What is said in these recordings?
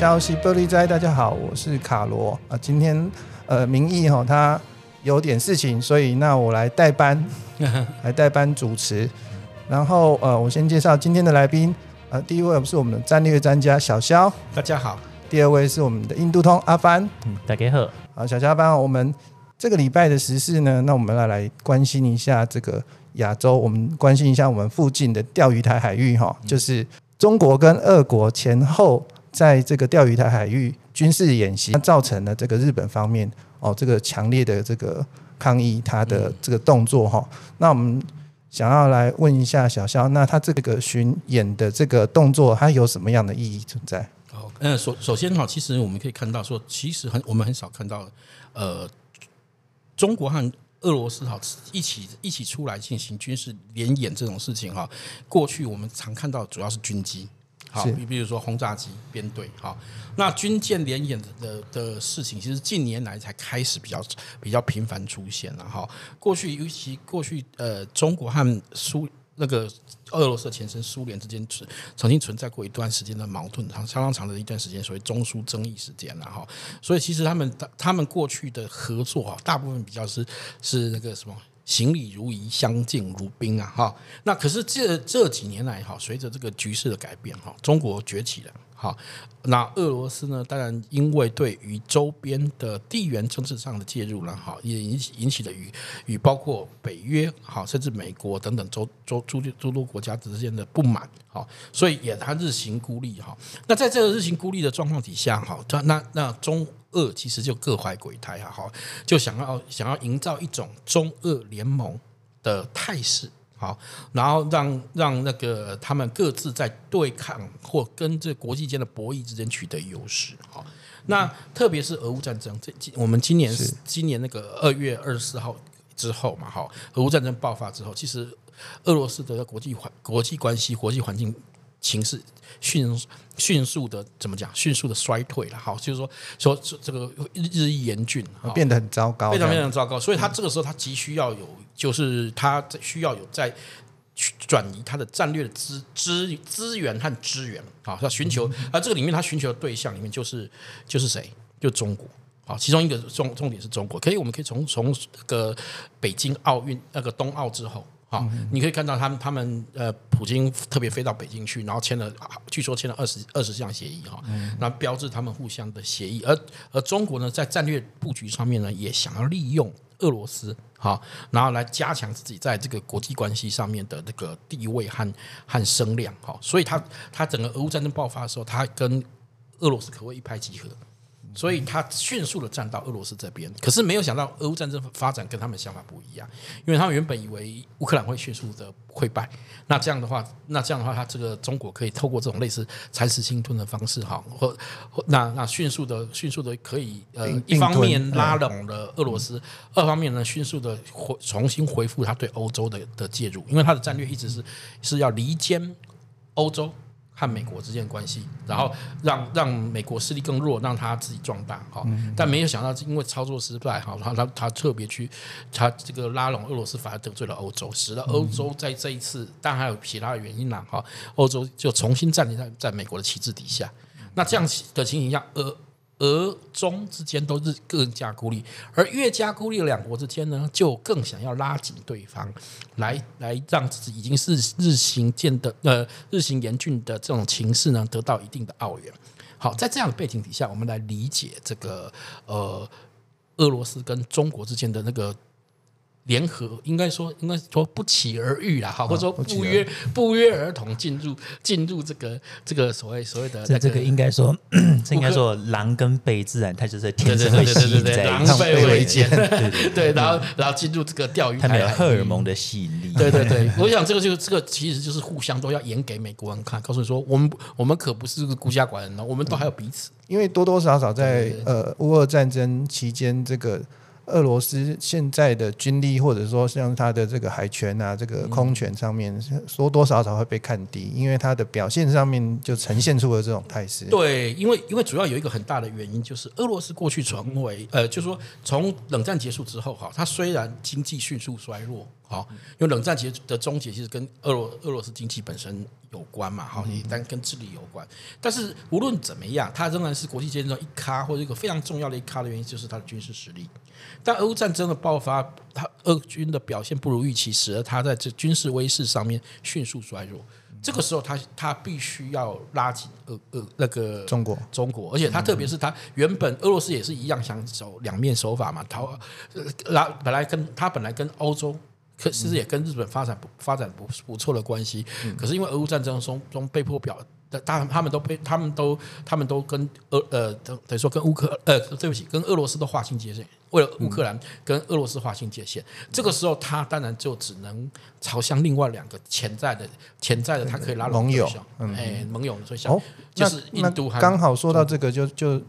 消息玻璃斋，大家好，我是卡罗啊。今天呃，明义哈他有点事情，所以那我来代班，来代班主持。然后呃，我先介绍今天的来宾，呃，第一位是我们的战略专家小肖，大家好。第二位是我们的印度通阿帆，嗯，大家好。好，小肖阿帆，我们这个礼拜的时事呢，那我们来来关心一下这个亚洲，我们关心一下我们附近的钓鱼台海域哈，就是中国跟俄国前后。在这个钓鱼台海域军事演习，造成了这个日本方面哦，这个强烈的这个抗议，他的这个动作哈。那我们想要来问一下小肖，那他这个巡演的这个动作，它有什么样的意义存在？哦，嗯，首首先哈，其实我们可以看到说，其实很我们很少看到，呃，中国和俄罗斯哈一起一起出来进行军事联演这种事情哈。过去我们常看到主要是军机。好，你比如说轰炸机编队，好，那军舰联演的的的事情，其实近年来才开始比较比较频繁出现了哈。过去尤其过去呃，中国和苏那个俄罗斯的前身苏联之间存曾经存在过一段时间的矛盾，长相当长的一段时间，所谓中苏争议时间了哈。所以其实他们他们过去的合作啊，大部分比较是是那个什么。行礼如仪，相敬如宾啊！哈，那可是这这几年来哈，随着这个局势的改变哈，中国崛起了哈，那俄罗斯呢，当然因为对于周边的地缘政治上的介入了哈，也引起引起了与与包括北约哈，甚至美国等等周周诸诸多国家之间的不满哈，所以也他日行孤立哈。那在这个日行孤立的状况底下哈，那那那中。俄其实就各怀鬼胎啊，好，就想要想要营造一种中俄联盟的态势，好，然后让让那个他们各自在对抗或跟这国际间的博弈之间取得优势，好，那特别是俄乌战争，这我们今年是今年那个二月二十四号之后嘛，哈，俄乌战争爆发之后，其实俄罗斯的国际环国际关系国际环境。情势迅迅速的怎么讲？迅速的衰退了。好，就是说说这个日日益严峻，变得很糟糕，非常非常糟糕。所以他这个时候他急需要有，就是他需要有在转移他的战略的资资资源和资源。好，他寻求，而这个里面他寻求的对象里面就是就是谁？就中国。好，其中一个重重点是中国。可以，我们可以从从这个北京奥运那个冬奥之后。好，你可以看到他们，他们呃，普京特别飞到北京去，然后签了，据说签了二十二十项协议哈，那标志他们互相的协议。而而中国呢，在战略布局上面呢，也想要利用俄罗斯，好，然后来加强自己在这个国际关系上面的这个地位和和声量，哈，所以他他整个俄乌战争爆发的时候，他跟俄罗斯可谓一拍即合。所以他迅速的站到俄罗斯这边，可是没有想到俄乌战争发展跟他们想法不一样，因为他们原本以为乌克兰会迅速的溃败，那这样的话，那这样的话，他这个中国可以透过这种类似蚕食鲸吞的方式，哈，或那那迅速的迅速的可以呃，一方面拉拢了俄罗斯，二方面呢，迅速的回重新恢复他对欧洲的的介入，因为他的战略一直是是要离间欧洲。和美国之间的关系，然后让让美国势力更弱，让他自己壮大，哈。但没有想到，因为操作失败，哈，他他他特别去，他这个拉拢俄罗斯，反而得罪了欧洲，使得欧洲在这一次，当然还有其他的原因啦，哈。欧洲就重新站立在在美国的旗帜底下。那这样的情形下，呃。俄中之间都是更加孤立，而越加孤立两国之间呢，就更想要拉紧对方，来来让自己已经是日行渐的呃日行严峻的这种情势呢，得到一定的奥援。好，在这样的背景底下，我们来理解这个呃俄罗斯跟中国之间的那个。联合应该说应该说不期而遇啦，哈，或者说不约不约而同进入进入这个这个所谓所谓的、那个、这这个应该说 这应该说狼跟狈自然它就是天生会吸引在狼狈为奸，对对，对，然后然后进入这个钓鱼台，它没有荷尔蒙的吸引力，对对对，我想这个就这个其实就是互相都要演给美国人看，告诉你说我们我们可不是个孤家寡人呢，我们都还有彼此，因为多多少少在呃乌俄战争期间这个。俄罗斯现在的军力，或者说像它的这个海权啊、这个空权上面，多多少少会被看低，因为它的表现上面就呈现出了这种态势。对，因为因为主要有一个很大的原因，就是俄罗斯过去成为呃，就是说从冷战结束之后哈，它虽然经济迅速衰弱。好，因为冷战结的终结其实跟俄罗俄罗斯经济本身有关嘛，好，也但跟治理有关。但是无论怎么样，它仍然是国际间中一咖或者一个非常重要的一咖的原因，就是它的军事实力。但俄乌战争的爆发，他俄军的表现不如预期，使得他在这军事威势上面迅速衰弱。这个时候他，他他必须要拉紧俄俄那个中国中国，而且他特别是他原本俄罗斯也是一样想走两面手法嘛，他拉本来跟他本来跟欧洲。可其实也跟日本发展不发展不不错的关系，可是因为俄乌战争中中被迫表，他他们都被他们都他们都跟俄呃等等于说跟乌克呃对不起跟俄罗斯都划清界限，为了乌克兰跟俄罗斯划清界限，这个时候他当然就只能朝向另外两个潜在的潜在的他可以拉拢盟友，哎盟友，所以想就是印度刚好说到这个就就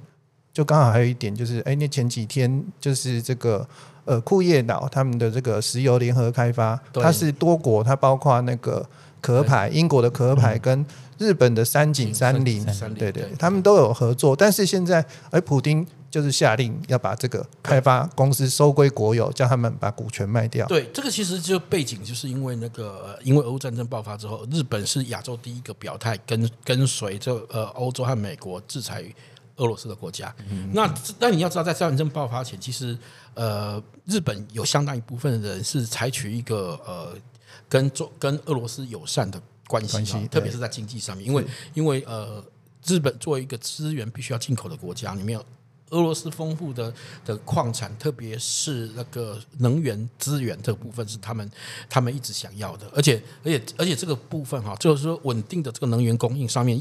就刚好还有一点就是哎那前几天就是这个。呃，库页岛他们的这个石油联合开发，它是多国，它包括那个壳牌，英国的壳牌跟日本的三井三菱，对对，他们都有合作。但是现在，而普丁就是下令要把这个开发公司收归国有，叫他们把股权卖掉。对，这个其实就背景，就是因为那个，因为俄乌战争爆发之后，日本是亚洲第一个表态跟跟随这呃欧洲和美国制裁俄罗斯的国家。嗯、那那你要知道，在战争爆发前，其实。呃，日本有相当一部分的人是采取一个呃跟中跟俄罗斯友善的关系，特别是在经济上面，因为因为呃，日本作为一个资源必须要进口的国家，里面有俄罗斯丰富的的矿产，特别是那个能源资源这个部分是他们他们一直想要的，而且而且而且这个部分哈，就是说稳定的这个能源供应上面，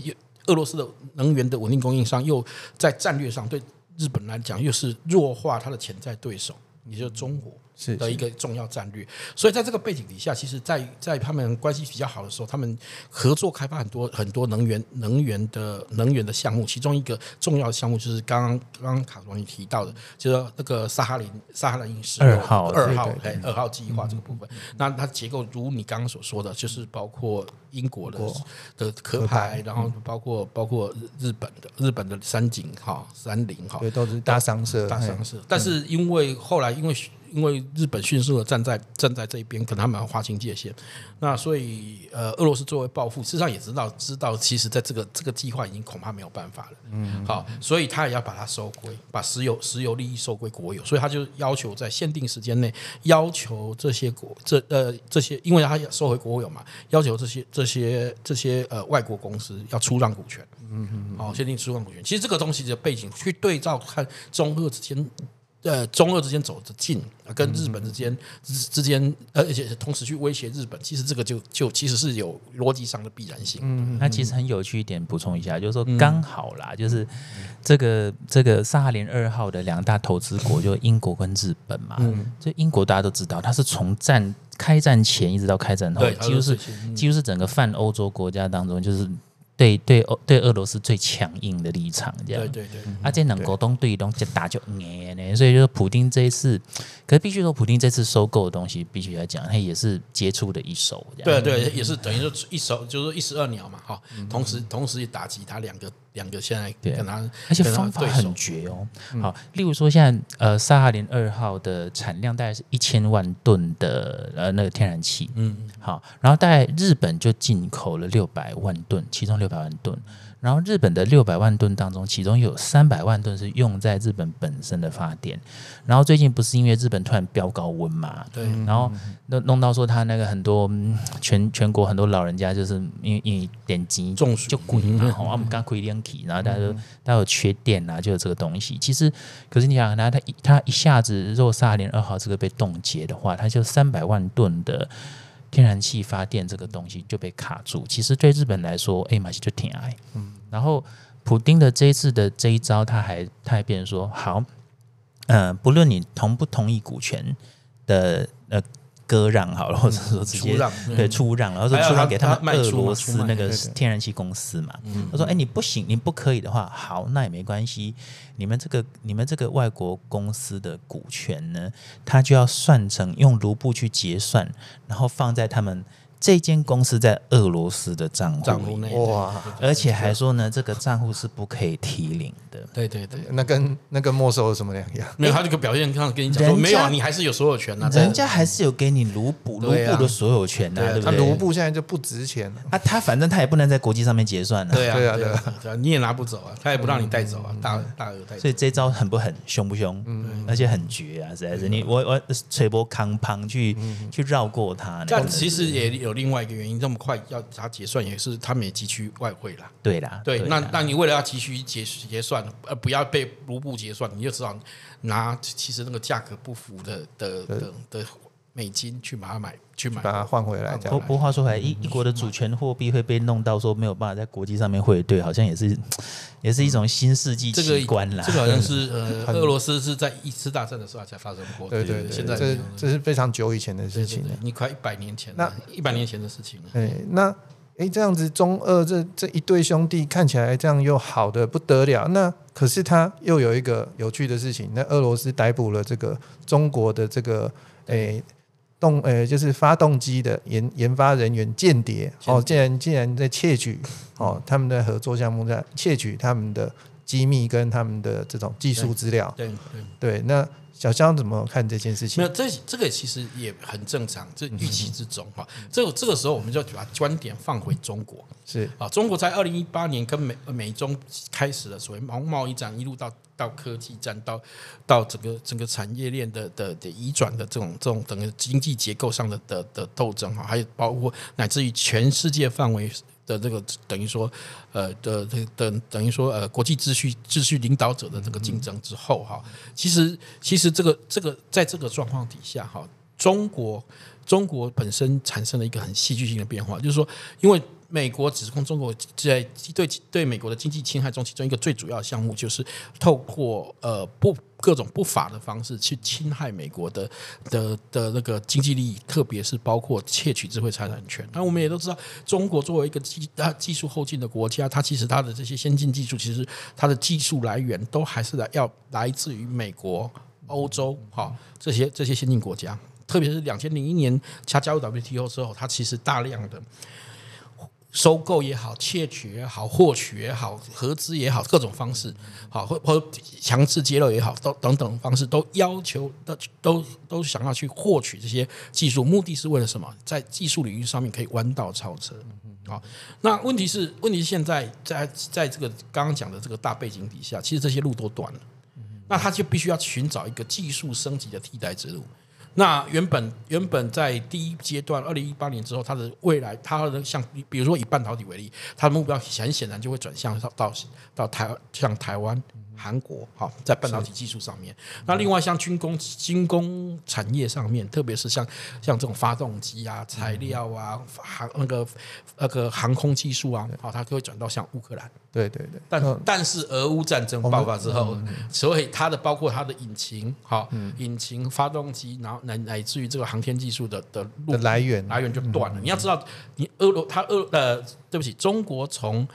俄罗斯的能源的稳定供应商又在战略上对。日本来讲，又是弱化它的潜在对手，也就是中国的一个重要战略。所以在这个背景底下，其实在，在在他们关系比较好的时候，他们合作开发很多很多能源能源的能源的项目。其中一个重要的项目就是刚刚刚刚卡罗尼提到的，就是那个萨哈林萨哈林石油二号二号哎二号计划这个部分。那它结构如你刚刚所说的，就是包括。英国的的壳牌，然后包括包括日本的日本的山景哈山林哈，对，都是大商社大商社。但是因为后来因为因为日本迅速的站在站在这一边，跟他们划清界限，那所以呃，俄罗斯作为报复，事实上也知道知道，其实在这个这个计划已经恐怕没有办法了。嗯，好，所以他也要把它收归，把石油石油利益收归国有，所以他就要求在限定时间内要求这些国这呃这些，因为他要收回国有嘛，要求这些。这些这些呃外国公司要出让股权，嗯嗯，好，限定出让股权。其实这个东西的背景去对照看中俄之间，呃中俄之间走得近，跟日本之间之之间，而且同时去威胁日本，其实这个就就其实是有逻辑上的必然性。嗯，那其实很有趣一点，补充一下，就是说刚好啦，就是这个这个萨哈林二号的两大投资国就英国跟日本嘛，嗯，就英国大家都知道，它是从战。开战前一直到开战后，几乎是几乎是整个泛欧洲国家当中，就是对对俄对俄罗斯最强硬的立场，这样。对对对。而且能够东对东就打就硬呢，所以就是普丁这一次，可是必须说，普丁这次收购的东西，必须来讲，他也是接触的一手。对对，也是等于说一手，就是一石二鸟嘛，哈。同时同时也打击他两个。两个现在跟他，而且方法很绝哦。好，例如说现在呃，萨哈林二号的产量大概是一千万吨的呃那个天然气，嗯，好，然后大概日本就进口了六百万吨，其中六百万吨。然后日本的六百万吨当中，其中有三百万吨是用在日本本身的发电。然后最近不是因为日本突然飙高温嘛？对。然后弄弄到说他那个很多全全国很多老人家就是因为因为点击中暑就滚嘛，我们刚亏电体，然后大家都大家有缺电啊，就有这个东西。其实可是你想，他他他一下子若萨连二号这个被冻结的话，他就三百万吨的。天然气发电这个东西就被卡住，其实对日本来说，哎，马西就挺矮。嗯，然后普丁的这一次的这一招，他还他还变成说，好，嗯、呃，不论你同不同意股权的呃割让好了，或者说直接对出让，然后说出让给他们俄罗斯那个天然气公司嘛。他说：“哎，你不行，你不可以的话，好，那也没关系。你们这个你们这个外国公司的股权呢，他就要算成用卢布去结算，然后放在他们。”这间公司在俄罗斯的账账户内，哇！而且还说呢，这个账户是不可以提领的。对对对，那跟那跟没收有什么两样？没有，他这个表现上跟你讲说，没有啊，你还是有所有权呐。人家还是有给你卢布卢布的所有权呐，对不对？卢布现在就不值钱了。啊，他反正他也不能在国际上面结算了。对啊，对啊，对啊，你也拿不走啊，他也不让你带走啊，大大额带走。所以这招狠不狠，凶不凶？嗯，而且很绝啊，实在是你我我吹波康胖去去绕过他。但其实也有另外一个原因。这么快要他结算，也是他们也急需外汇啦。对啦，对，那那你为了要急需结结算，呃，不要被卢布结算，你就只好拿其实那个价格不符的的的的美金去把它买，去买把它换回来。不不话说回来，一一国的主权货币会被弄到说没有办法在国际上面汇兑，好像也是也是一种新世纪奇观啦。这个好像是呃，俄罗斯是在一次大战的时候才发生过。对对对，现在这这是非常久以前的事情了，你快一百年前，那一百年前的事情了。对，那哎，这样子中俄这这一对兄弟看起来这样又好的不得了，那可是他又有一个有趣的事情，那俄罗斯逮捕了这个中国的这个诶。动呃，就是发动机的研研发人员间谍哦，竟然竟然在窃取哦，他们的合作项目在窃取他们的机密跟他们的这种技术资料。对对对，那小江怎么看这件事情？没有，这这个其实也很正常，这预期之中哈。这个这个时候，我们就把观点放回中国是啊，中国在二零一八年跟美美中开始了所谓贸贸易战，一路到。到科技战，到到整个整个产业链的的的移转的这种这种整个经济结构上的的的斗争哈，还有包括乃至于全世界范围的这个等于说呃的这等等于说呃国际秩序秩序领导者的这个竞争之后哈，其实其实这个这个在这个状况底下哈，中国中国本身产生了一个很戏剧性的变化，就是说因为。美国指控中国在对对美国的经济侵害中，其中一个最主要的项目就是透过呃不各种不法的方式去侵害美国的的的那个经济利益，特别是包括窃取智慧财产权。那我们也都知道，中国作为一个技啊技术后进的国家，它其实它的这些先进技术，其实它的技术来源都还是来要来自于美国、欧洲哈这些这些先进国家。特别是两千零一年它加入 WTO 之后，它其实大量的。收购也好，窃取也好，获取也好，合资也好，各种方式，好或或强制揭露也好，都等等方式，都要求都都都想要去获取这些技术，目的是为了什么？在技术领域上面可以弯道超车。好，那问题是，问题现在在在这个刚刚讲的这个大背景底下，其实这些路都断了，那他就必须要寻找一个技术升级的替代之路。那原本原本在第一阶段，二零一八年之后，它的未来，它的像比如说以半导体为例，它的目标很显然就会转向到到到台像台湾。韩国好，在半导体技术上面，那另外像军工、军工产业上面，特别是像像这种发动机啊、材料啊、航那个那个航空技术啊，好，它就会转到像乌克兰。对对对。但但是俄乌战争爆发之后，所以它的包括它的引擎，好，引擎、发动机，然后乃乃至于这个航天技术的的路来源来源就断了。你要知道，你俄罗它俄呃，对不起，中国从。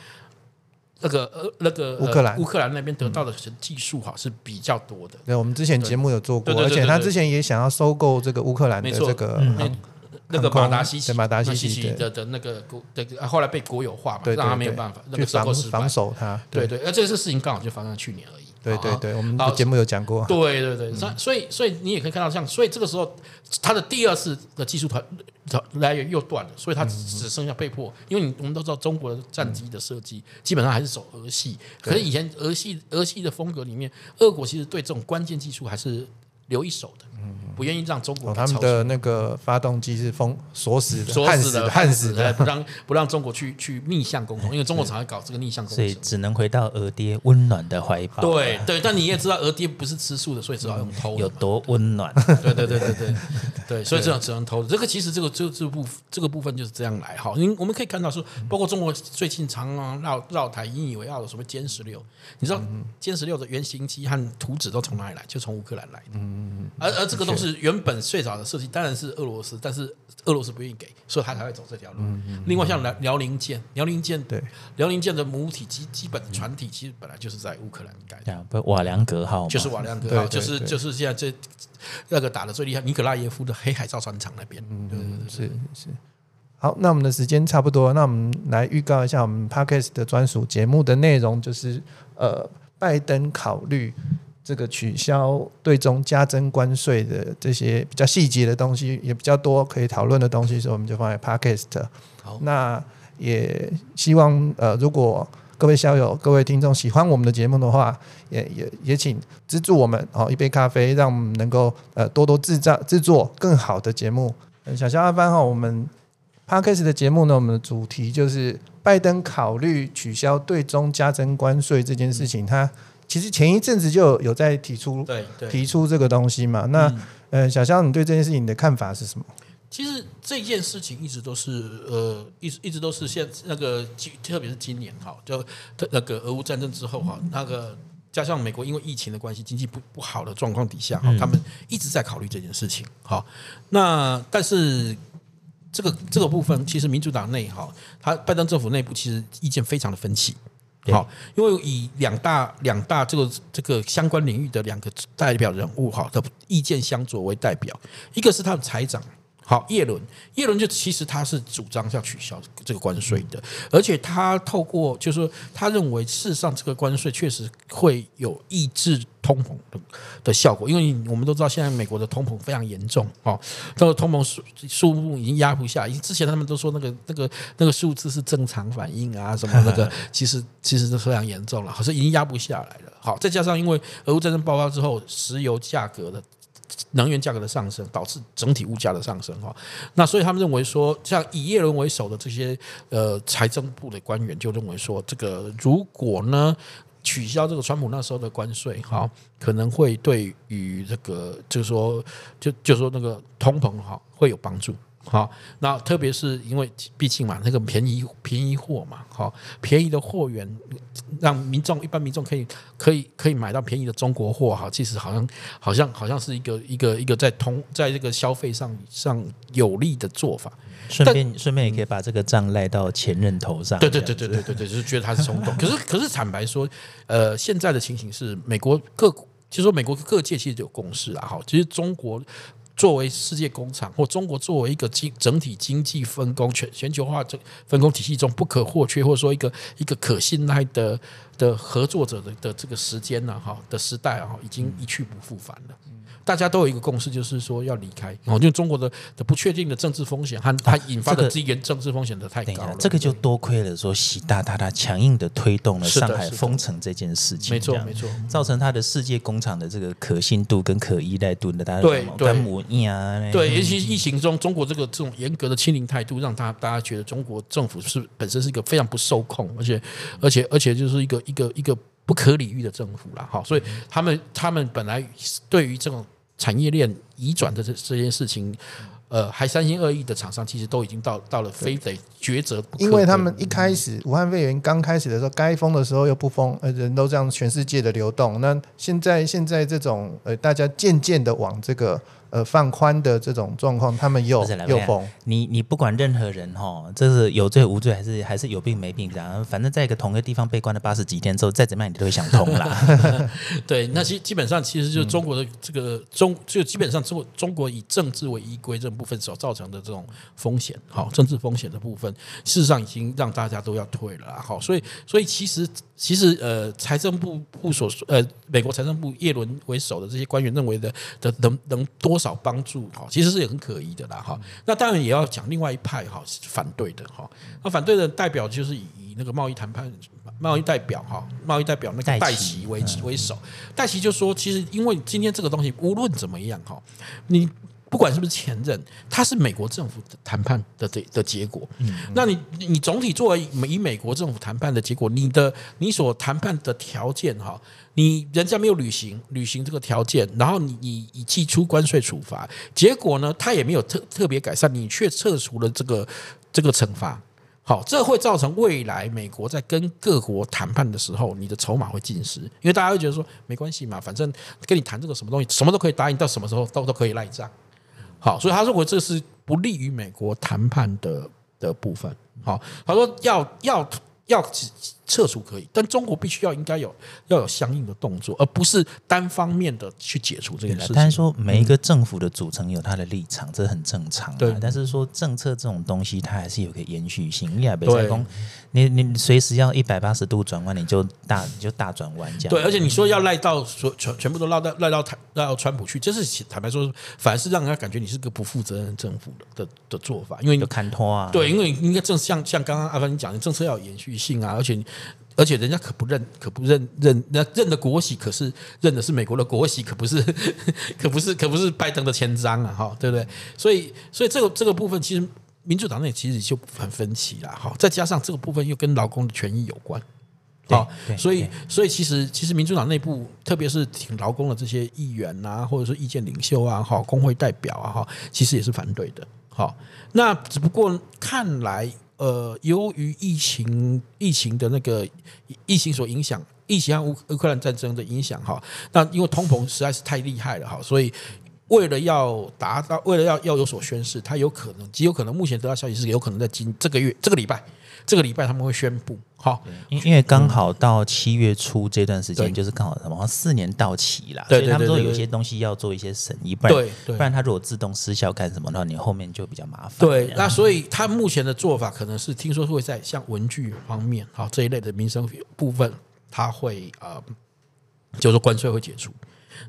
那个呃，那个乌克兰乌克兰那边得到的技术哈是比较多的。对，我们之前节目有做过，而且他之前也想要收购这个乌克兰的这个那个马达西奇马达西奇的的那个国的，后来被国有化嘛，让他没有办法那个防防守他。对对，而这个事情刚好就发生在去年而已。对对对，我们节目有讲过。对对对，所以所以所以你也可以看到，像所以这个时候，他的第二次的技术团来源又断了，所以他只剩下被迫。因为你我们都知道，中国的战机的设计基本上还是走俄系，可是以前俄系俄系的风格里面，俄国其实对这种关键技术还是留一手的。不愿意让中国、哦、他们的那个发动机是封锁死的，锁死的，焊死的，不让不让中国去去逆向沟通，因为中国常常搞这个逆向沟通，所以只能回到俄爹温暖的怀抱。对对，但你也知道俄爹不是吃素的，所以只好用偷、嗯。有多温暖？对对对对对。对，所以这样只能偷。这个其实这个这这部这个部分就是这样来哈。因我们可以看到说，包括中国最近常常绕绕台引以为傲的什么歼十六，你知道歼十六的原型机和图纸都从哪里来？就从乌克兰来的。嗯，而而这个都是原本最早的设计，当然是俄罗斯，但是俄罗斯不愿意给，所以他才会走这条路。另外像辽辽宁舰，辽宁舰对，辽宁舰的母体基基本的船体其实本来就是在乌克兰改的，不瓦良格号就是瓦良格号，就是就是现在这。那个打的最厉害，尼可拉耶夫的黑海造船厂那边，嗯，是是。好，那我们的时间差不多，那我们来预告一下我们 Podcast 的专属节目的内容，就是呃，拜登考虑这个取消对中加征关税的这些比较细节的东西，也比较多可以讨论的东西，所以我们就放在 Podcast。好，那也希望呃，如果各位校友、各位听众喜欢我们的节目的话，也也也请资助我们哦，一杯咖啡，让我们能够呃多多制造制作更好的节目。小肖阿帆哈，我们 Podcast 的节目呢，我们的主题就是拜登考虑取消对中加征关税这件事情。他其实前一阵子就有在提出提出这个东西嘛。那呃，小肖，你对这件事情的看法是什么？其实这件事情一直都是呃，一直一直都是现那个，特别是今年哈，就那个俄乌战争之后哈，那个加上美国因为疫情的关系，经济不不好的状况底下哈，他们一直在考虑这件事情。好，那但是这个这个部分，其实民主党内哈，他拜登政府内部其实意见非常的分歧。好，因为以两大两大这个这个相关领域的两个代表人物哈的意见相左为代表，一个是他的财长。好，叶伦，叶伦就其实他是主张要取消这个关税的，而且他透过就是说，他认为事实上这个关税确实会有抑制通膨的的效果，因为我们都知道现在美国的通膨非常严重啊，这个通膨数数目已经压不下，因为之前他们都说那个那个那个数字是正常反应啊，什么那个 其实其实是非常严重了，好像已经压不下来了。好，再加上因为俄乌战争爆发之后，石油价格的。能源价格的上升导致整体物价的上升哈，那所以他们认为说，像以耶伦为首的这些呃财政部的官员就认为说，这个如果呢取消这个川普那时候的关税哈，可能会对于这个就是说就就说那个通膨哈会有帮助。好，那特别是因为毕竟嘛，那个便宜便宜货嘛，好便宜的货源，让民众一般民众可以可以可以买到便宜的中国货，哈，其实好像好像好像是一个一个一个在通在这个消费上上有利的做法。顺便顺便也可以把这个账赖到前任头上。对对对对对对对，就是觉得他是冲动。可是可是坦白说，呃，现在的情形是美国各其实说美国各界其实有共识啊，哈，其实中国。作为世界工厂，或中国作为一个经整体经济分工全全球化这分工体系中不可或缺，或者说一个一个可信赖的的合作者的的这个时间呢，哈的时代啊，已经一去不复返了。大家都有一个共识，就是说要离开。哦，因为中国的的不确定的政治风险和它引发的资源政治风险的太高了。这个就多亏了说习大大他强硬的推动了上海封城这件事情，没错没错，造成他的世界工厂的这个可信度跟可依赖度的大家对。对对，对，尤其疫情中中国这个这种严格的清零态度，让他大家觉得中国政府是本身是一个非常不受控，而且而且而且就是一个一个一个不可理喻的政府了哈，所以他们他们本来对于这种。产业链移转的这这件事情，呃，还三心二意的厂商，其实都已经到到了非得抉择。因为他们一开始武汉肺炎刚开始的时候，该封的时候又不封，呃，人都这样全世界的流动。那现在现在这种呃，大家渐渐的往这个。呃，放宽的这种状况，他们又又疯。你你不管任何人哈，这是有罪无罪，还是还是有病没病这样，反正在一个同一个地方被关了八十几天之后，再怎么样你都会想通啦。对，那基基本上其实就是中国的这个中，就基本上中中国以政治为依归这部分所造成的这种风险，好，政治风险的部分，事实上已经让大家都要退了，好，所以所以其实。其实，呃，财政部部所说，呃，美国财政部叶伦为首的这些官员认为的的能能多少帮助哈，其实是也很可疑的啦哈。那当然也要讲另外一派哈，反对的哈。那反对的代表就是以以那个贸易谈判贸易代表哈，贸易代表那个戴奇为为首。戴奇就说，其实因为今天这个东西无论怎么样哈，你。不管是不是前任，他是美国政府谈判的的的结果。嗯，那你你总体作为以美国政府谈判的结果，你的你所谈判的条件哈，你人家没有履行履行这个条件，然后你你你寄出关税处罚，结果呢，他也没有特特别改善，你却撤除了这个这个惩罚。好，这会造成未来美国在跟各国谈判的时候，你的筹码会尽失，因为大家会觉得说没关系嘛，反正跟你谈这个什么东西，什么都可以答应，到什么时候都都可以赖账。好，所以他认为这是不利于美国谈判的的部分。好，他说要要要撤除可以，但中国必须要应该有要有相应的动作，而不是单方面的去解除这件事情。但是说每一个政府的组成有它的立场，嗯、这很正常。对，但是说政策这种东西，它还是有个延续性。你也别再说，你你随时要一百八十度转弯，你就大你就大转弯这样。对，而且你说要赖到所全全部都赖到赖到台赖到川普去，这是坦白说，反而是让人家感觉你是个不负责任政府的的的做法，因为你看拖啊。对，因为应该正像像刚刚阿凡你讲的，政策要有延续性啊，而且。而且人家可不认，可不认认那认的国玺，可是认的是美国的国玺，可不是，可不是，可不是拜登的签章啊，哈，对不对？所以，所以这个这个部分，其实民主党内其实就很分歧了，哈。再加上这个部分又跟劳工的权益有关，好，所以，所以其实其实民主党内部，特别是挺劳工的这些议员啊，或者说意见领袖啊，哈，工会代表啊，哈，其实也是反对的，好。那只不过看来。呃，由于疫情疫情的那个疫情所影响，疫情和乌乌克兰战争的影响哈，那因为通膨实在是太厉害了哈，所以为了要达到，为了要要有所宣示，他有可能极有可能，目前得到消息是有可能在今这个月这个礼拜。这个礼拜他们会宣布，好，因因为刚好到七月初这段时间，就是刚好什么四年到期了，所以他们说有些东西要做一些审议，不然不然他如果自动失效干什么的话，你后面就比较麻烦。对，那所以他目前的做法可能是听说会在像文具方面，好这一类的民生部分，他会呃，就是关税会解除。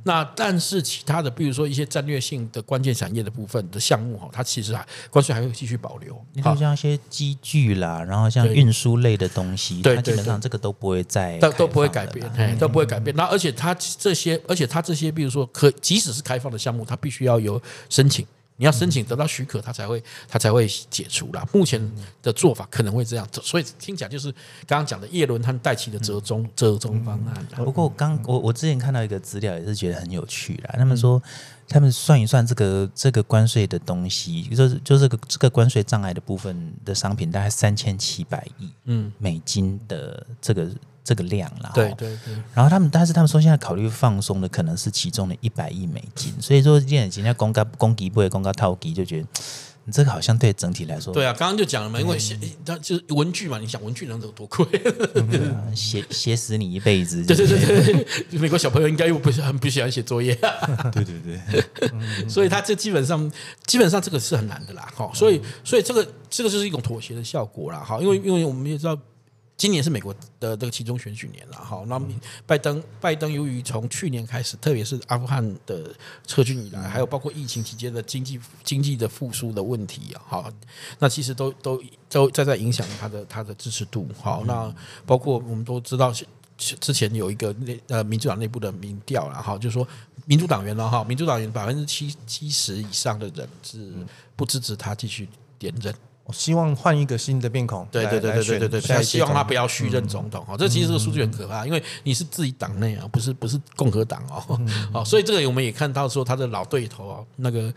那但是其他的，比如说一些战略性的关键产业的部分的项目哈，它其实还关税还会继续保留。你说像一些机具啦，然后像运输类的东西，它基本上这个都不会再都都不会改变，都不会改变。那而且它这些，而且它这些，比如说可即使是开放的项目，它必须要有申请。你要申请得到许可，他才会他才会解除啦。目前的做法可能会这样，所以听起来就是刚刚讲的叶伦和戴琪的折中折中方案。不过刚我我之前看到一个资料，也是觉得很有趣啦。他们说，他们算一算这个这个关税的东西，就是就这个这个关税障碍的部分的商品，大概三千七百亿嗯美金的这个。这个量了，对对对。然后他们，但是他们说现在考虑放松的可能是其中的一百亿美金，所以说现在人家公告公给不会公告套给，就觉得你 这个好像对整体来说，对啊，刚刚就讲了嘛，因为它就是文具嘛，你想文具能有多贵？写写死你一辈子，对对对对，美国小朋友应该又不是很不喜欢写作业，对 对对，所以他这基本上基本上这个是很难的啦，哈，所以所以这个这个就是一种妥协的效果啦，哈，因为因为我们也知道。今年是美国的这个其中选举年了，哈，那拜登拜登由于从去年开始，特别是阿富汗的撤军以来，还有包括疫情期间的经济经济的复苏的问题啊，好，那其实都都都在在影响他的他的支持度，好，那包括我们都知道，之前有一个内呃民主党内部的民调了，哈，就是说民主党员了哈，民主党员百分之七七十以上的人是不支持他继续连任。我希望换一个新的面孔，对对对对对对对，希望他不要续任总统。哦，这其实这个数据很可怕，因为你是自己党内啊，不是不是共和党哦。好，所以这个我们也看到说他的老对头啊，那个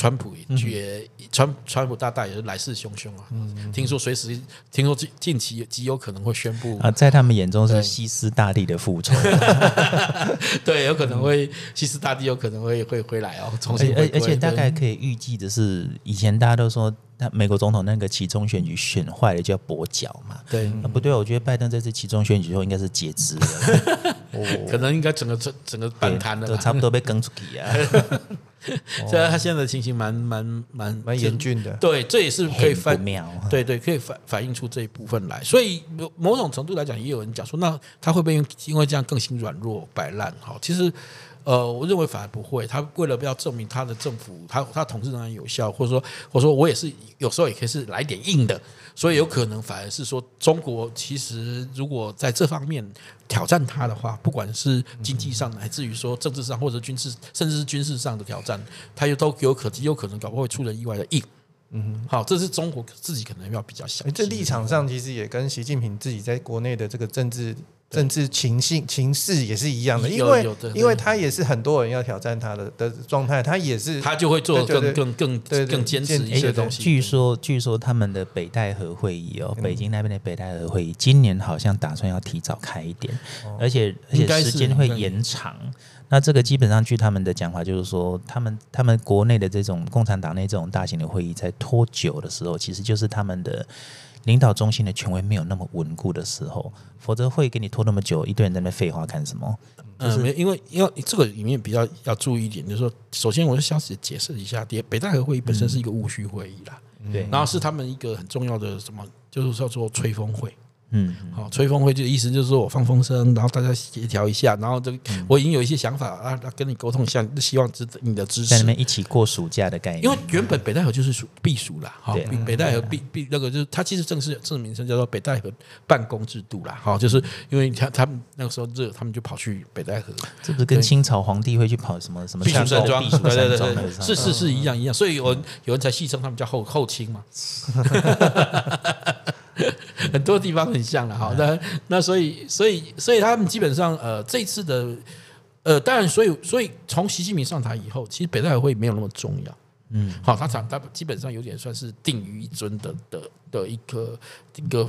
川普也川川普大大也是来势汹汹啊。听说随时听说近近期极有可能会宣布啊，在他们眼中是西斯大帝的复仇。对，有可能会西斯大帝有可能会会回来哦，重新。而而且大概可以预计的是，以前大家都说。那美国总统那个其中选举选坏了就要跛脚嘛？对，啊、不对，我觉得拜登这次其中选举之后应该是截肢了，可能应该整个整整个反弹了，都差不多被更出去啊。虽然他现在的情形蛮蛮蛮蛮严峻的，对，这也是可以反对对，可以反反映出这一部分来。所以某种程度来讲，也有人讲说，那他会不会因为这样更心软弱摆烂？哈，其实。呃，我认为反而不会。他为了不要证明他的政府，他他统治仍然有效，或者说，或者说我也是有时候也可以是来点硬的，所以有可能反而是说，中国其实如果在这方面挑战他的话，不管是经济上，乃至于说政治上或者军事，甚至是军事上的挑战，他又都有可极有可能搞不好会出人意外的硬。嗯，好，这是中国自己可能要比较想。这立场上其实也跟习近平自己在国内的这个政治。政治情性情势也是一样的，因为因为他也是很多人要挑战他的的状态，他也是他就会做更更更更坚持一些东西。据说据说他们的北戴河会议哦，北京那边的北戴河会议，今年好像打算要提早开一点，而且而且时间会延长。那这个基本上据他们的讲法，就是说他们他们国内的这种共产党内这种大型的会议在拖久的时候，其实就是他们的。领导中心的权威没有那么稳固的时候，否则会给你拖那么久，一堆人在那废话干什么？嗯，因为因为这个里面比较要注意一点，就是说，首先我就详细解释一下，第北戴河会议本身是一个务虚会议啦，对，然后是他们一个很重要的什么，就是叫做吹风会。嗯，好，吹风会就意思就是说我放风声，然后大家协调一下，然后这个我已经有一些想法啊，跟你沟通一下，希望支你的支持，在那边一起过暑假的概念。因为原本北戴河就是属避暑啦，好，北戴河避避那个就是它其实正式正式名称叫做北戴河办公制度啦，好，就是因为他他们那个时候热，他们就跑去北戴河，这不是跟清朝皇帝会去跑什么什么避暑山庄？避暑山庄是是是一样一样，所以有人有人才戏称他们叫后后清嘛。很多地方很像了好，那那所以所以所以他们基本上呃这次的呃当然所以所以从习近平上台以后，其实北戴河会没有那么重要，嗯，好，他讲他基本上有点算是定于一尊的的的一个一个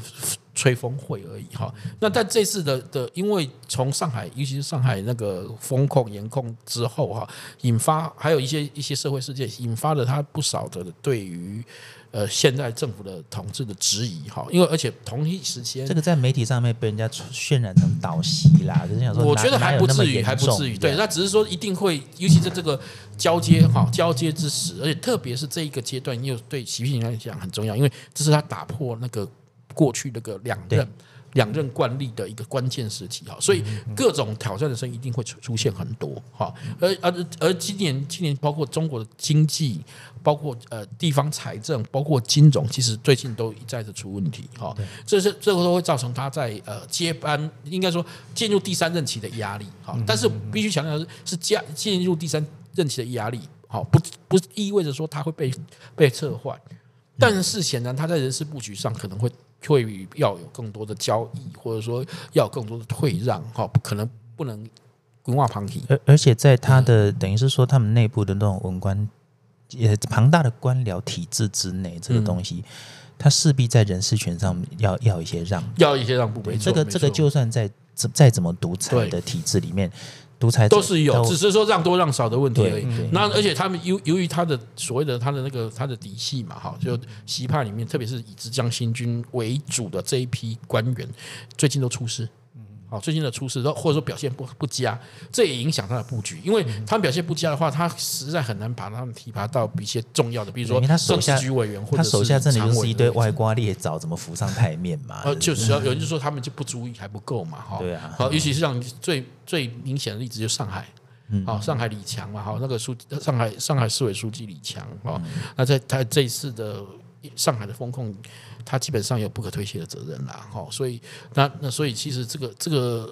吹风会而已哈。那但这次的的因为从上海尤其是上海那个风控严控之后哈，引发还有一些一些社会事件，引发了他不少的对于。呃，现在政府的统治的质疑哈，因为而且同一时间，这个在媒体上面被人家渲染成倒袭啦，就是想说，我觉得还不至于，还不至于，对，那只是说一定会，尤其在这个交接哈交接之时，而且特别是这一个阶段，又对习近平来讲很重要，因为这是他打破那个过去那个两任。两任惯例的一个关键时期哈，所以各种挑战的声音一定会出出现很多哈，而而而今年今年包括中国的经济，包括呃地方财政，包括金融，其实最近都一再的出问题哈，这是这个都会造成他在呃接班，应该说进入第三任期的压力哈，但是必须强调的是是加进入第三任期的压力，好不不意味着说他会被被撤换，但是显然他在人事布局上可能会。会要有更多的交易，或者说要有更多的退让，哈，不可能不能文化旁提。而而且在他的等于是说，他们内部的那种文官，也庞大的官僚体制之内，这个东西，他势必在人事权上要要一些让，要一些让步。这个这个，就算在再怎么独裁的体制里面。独裁都是有，只是说让多让少的问题而已。那而且他们由由于他的所谓的他的那个他的底细嘛，哈，就西派里面，特别是以浙江新军为主的这一批官员，最近都出事。好，最近的出事，或者说表现不不佳，这也影响他的布局。因为他们表现不佳的话，他实在很难把他们提拔到一些重要的，比如说政治局委员，或者他手下真的就是一堆外挂劣枣，怎么浮上台面嘛？呃，就是有人就说他们就不足以，还不够嘛，哈。对啊。好，尤其是像最最明显的例子，就是上海，好，上海李强嘛，好，那个书上海上海市委书记李强，哈，那在他这一次的上海的风控。他基本上有不可推卸的责任啦，哈，所以那那所以其实这个这个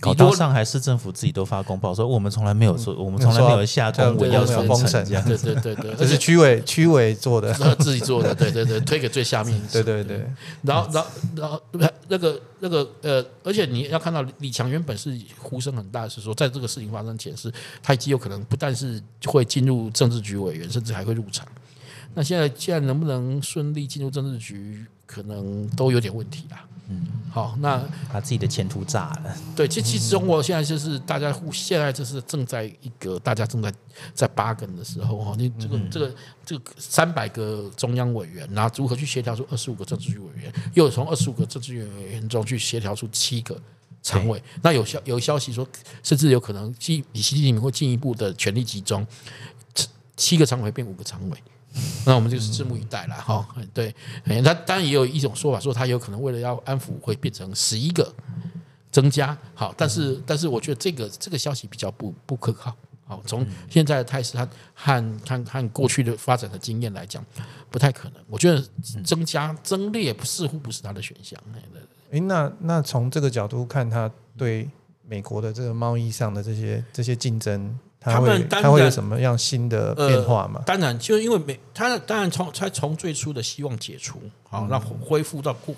搞到上海市政府自己都发公报说，我们从来没有说，我们从来没有下公文要封城，这样，对对对对，这是区委区委做的，自己做的，对对对，推给最下面，对对对，然后然后然后那个那个呃，而且你要看到李强原本是呼声很大，是说在这个事情发生前是，他极有可能不但是会进入政治局委员，甚至还会入场。那现在现在能不能顺利进入政治局，可能都有点问题啦。嗯，好，那把自己的前途炸了。对，其其实中国现在就是大家互现在就是正在一个大家正在在拔根的时候哈。你这个这个这个三百个中央委员，然后如何去协调出二十五个政治局委员，又从二十五个政治局委员中去协调出七个常委。那有消有消息说，甚至有可能进习近平会进一步的权力集中，七个常委变五个常委。那我们就是拭目以待了哈。对，他当然也有一种说法，说他有可能为了要安抚，会变成十一个增加。好，但是但是我觉得这个这个消息比较不不可靠。好，从现在的态势和和和和过去的发展的经验来讲，不太可能。我觉得增加增列似乎不是他的选项。诶，那那从这个角度看，他对美国的这个贸易上的这些这些竞争，他们他会有什么样新的变化吗？呃、当然，就因为每他当然从他从最初的希望解除，好，让恢复到过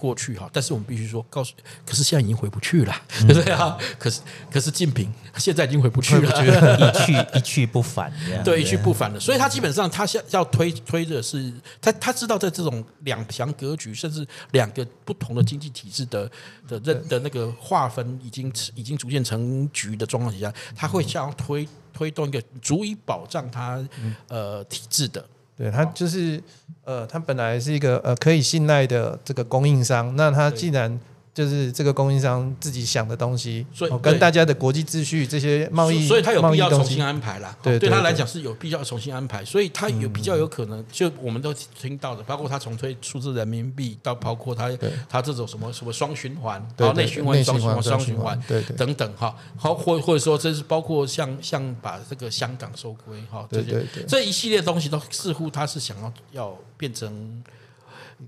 过去哈，但是我们必须说，告诉，可是现在已经回不去了，对啊？可是可是，习近平现在已经回不去了，一去一去不返，对，一去不返了。所以他基本上他现要推推的是，他他知道在这种两强格局，甚至两个不同的经济体制的的认的那个划分已经已经逐渐成局的状况底下，他会想要推推动一个足以保障他呃体制的。对，他就是，呃，他本来是一个呃可以信赖的这个供应商，那他既然。就是这个供应商自己想的东西，所以跟大家的国际秩序这些贸易，所以他有必要重新安排啦。对，对他来讲是有必要重新安排，所以他有比较有可能，就我们都听到的，包括他重推数字人民币，到包括他他这种什么什么双循环，然后内循环、双循环、双循环，对等等哈，好或或者说这是包括像像把这个香港收归哈，这些这一系列东西都似乎他是想要要变成。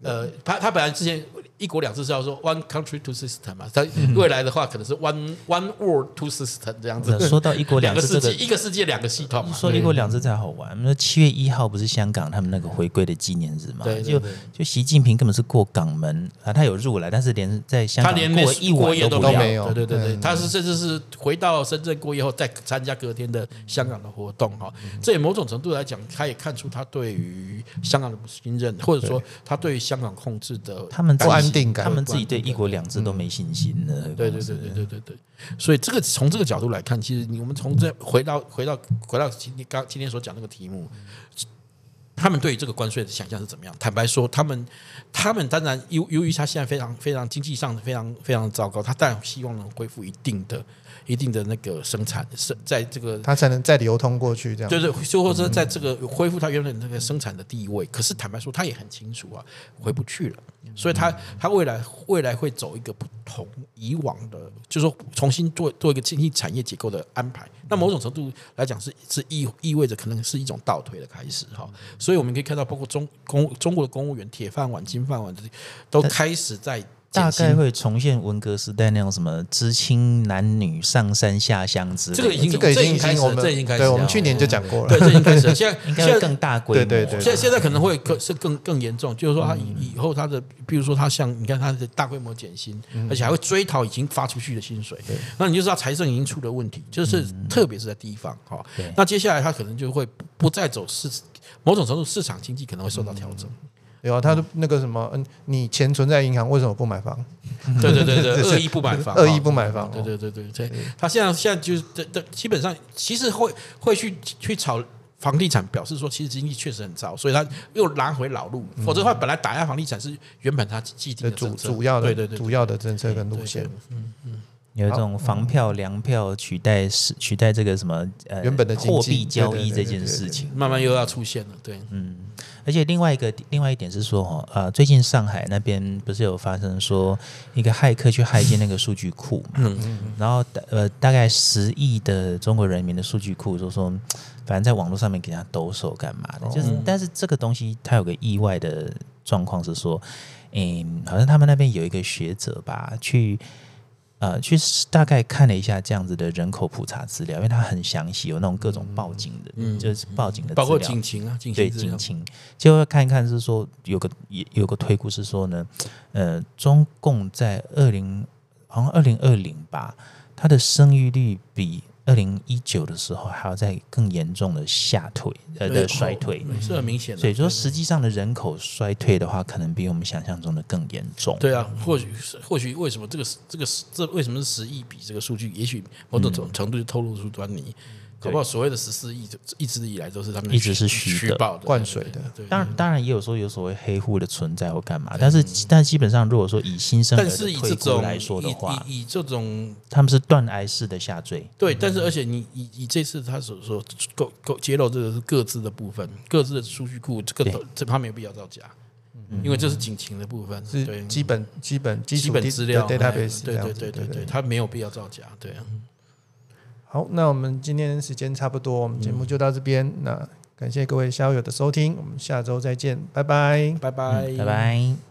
呃，他他本来之前一国两制是要说 one country two system 嘛，他未来的话可能是 one one world two system 这样子。说到一国两制，这个一个世界两个系统嘛。说一国两制才好玩，那七月一号不是香港他们那个回归的纪念日嘛？对，就就习近平根本是过港门啊，他有入来，但是连在香港过一晚都没有。对对对对，他是甚至是回到深圳过夜后再参加隔天的香港的活动哈。这也某种程度来讲，他也看出他对于香港的不信任，或者说他对于。香港控制的他们不安定感，他们自己对一国两制都没信心了。对对对对对对对，所以这个从这个角度来看，其实你我们从这回到回到回到今天刚今天所讲那个题目，他们对于这个关税的想象是怎么样？坦白说，他们他们当然由由于他现在非常非常经济上非常非常糟糕，他当然希望能恢复一定的。一定的那个生产是在这个，它才能再流通过去，这样对对，就或者在这个恢复它原本那个生产的地位。可是坦白说，他也很清楚啊，回不去了，所以他他未来未来会走一个不同以往的，就是说重新做做一个经济产业结构的安排。那某种程度来讲，是是意意味着可能是一种倒退的开始哈。所以我们可以看到，包括中公中国的公务员铁饭碗、金饭碗这些，都开始在。大概会重现文革时代那种什么知青男女上山下乡之类的。这个已经，这个已经开始，我们这已经开始。对，我们去年就讲过了。对，这已经开始。现在 应该更大规模。对对对。现在现在可能会更是更更严重，就是说他以以后他的，比如说他像你看他的大规模减薪，而且还会追讨已经发出去的薪水。那你就知道财政已经出了问题，就是特别是在地方哈。那接下来他可能就会不再走市，某种程度市场经济可能会受到调整。有啊，他的那个什么，嗯，你钱存在银行，为什么不买房？对对对对，恶意不买房，恶意不买房。对对对对对，他现在现在就是这这基本上其实会会去去炒房地产，表示说其实经济确实很糟，所以他又拉回老路。否则的话，本来打压房地产是原本他既定的主主要的对对对主要的政策跟路线。嗯嗯，有一种房票粮票取代是取代这个什么呃原本的货币交易这件事情，慢慢又要出现了。对，嗯。而且另外一个另外一点是说，哦，呃，最近上海那边不是有发生说一个骇客去骇进那个数据库嘛，嗯嗯，然后呃大概十亿的中国人民的数据库，就说反正在网络上面给他抖手干嘛的，就是但是这个东西它有个意外的状况是说，嗯，好像他们那边有一个学者吧去。呃，去大概看了一下这样子的人口普查资料，因为它很详细，有那种各种报警的，嗯、就是报警的资料，包括警情啊，警情对警情，就会看一看是说有个也有个推估是说呢，呃，中共在二零好像二零二零吧，它的生育率比。二零一九的时候，还要再更严重的下退，呃的衰退，是很明显的。所以说，实际上的人口衰退的话，可能比我们想象中的更严重。对啊，或许是或许为什么这个这个这为什么是十亿比这个数据？也许某种程度就透露出端倪。搞不好所谓的十四亿，一直以来都是他们一直是虚报的灌水的。当然，当然也有说有所谓黑户的存在或干嘛，但是但基本上如果说以新生儿的推估来说的话，以这种他们是断崖式的下坠。对，但是而且你以以这次他所说够够揭露这个是各自的部分，各自的数据库这个这他没有必要造假，因为这是警情的部分，是基本基本基本资料 database，对对对对对，他没有必要造假，对啊。好，那我们今天时间差不多，我们节目就到这边。嗯、那感谢各位校友的收听，我们下周再见，拜拜，拜拜，拜拜。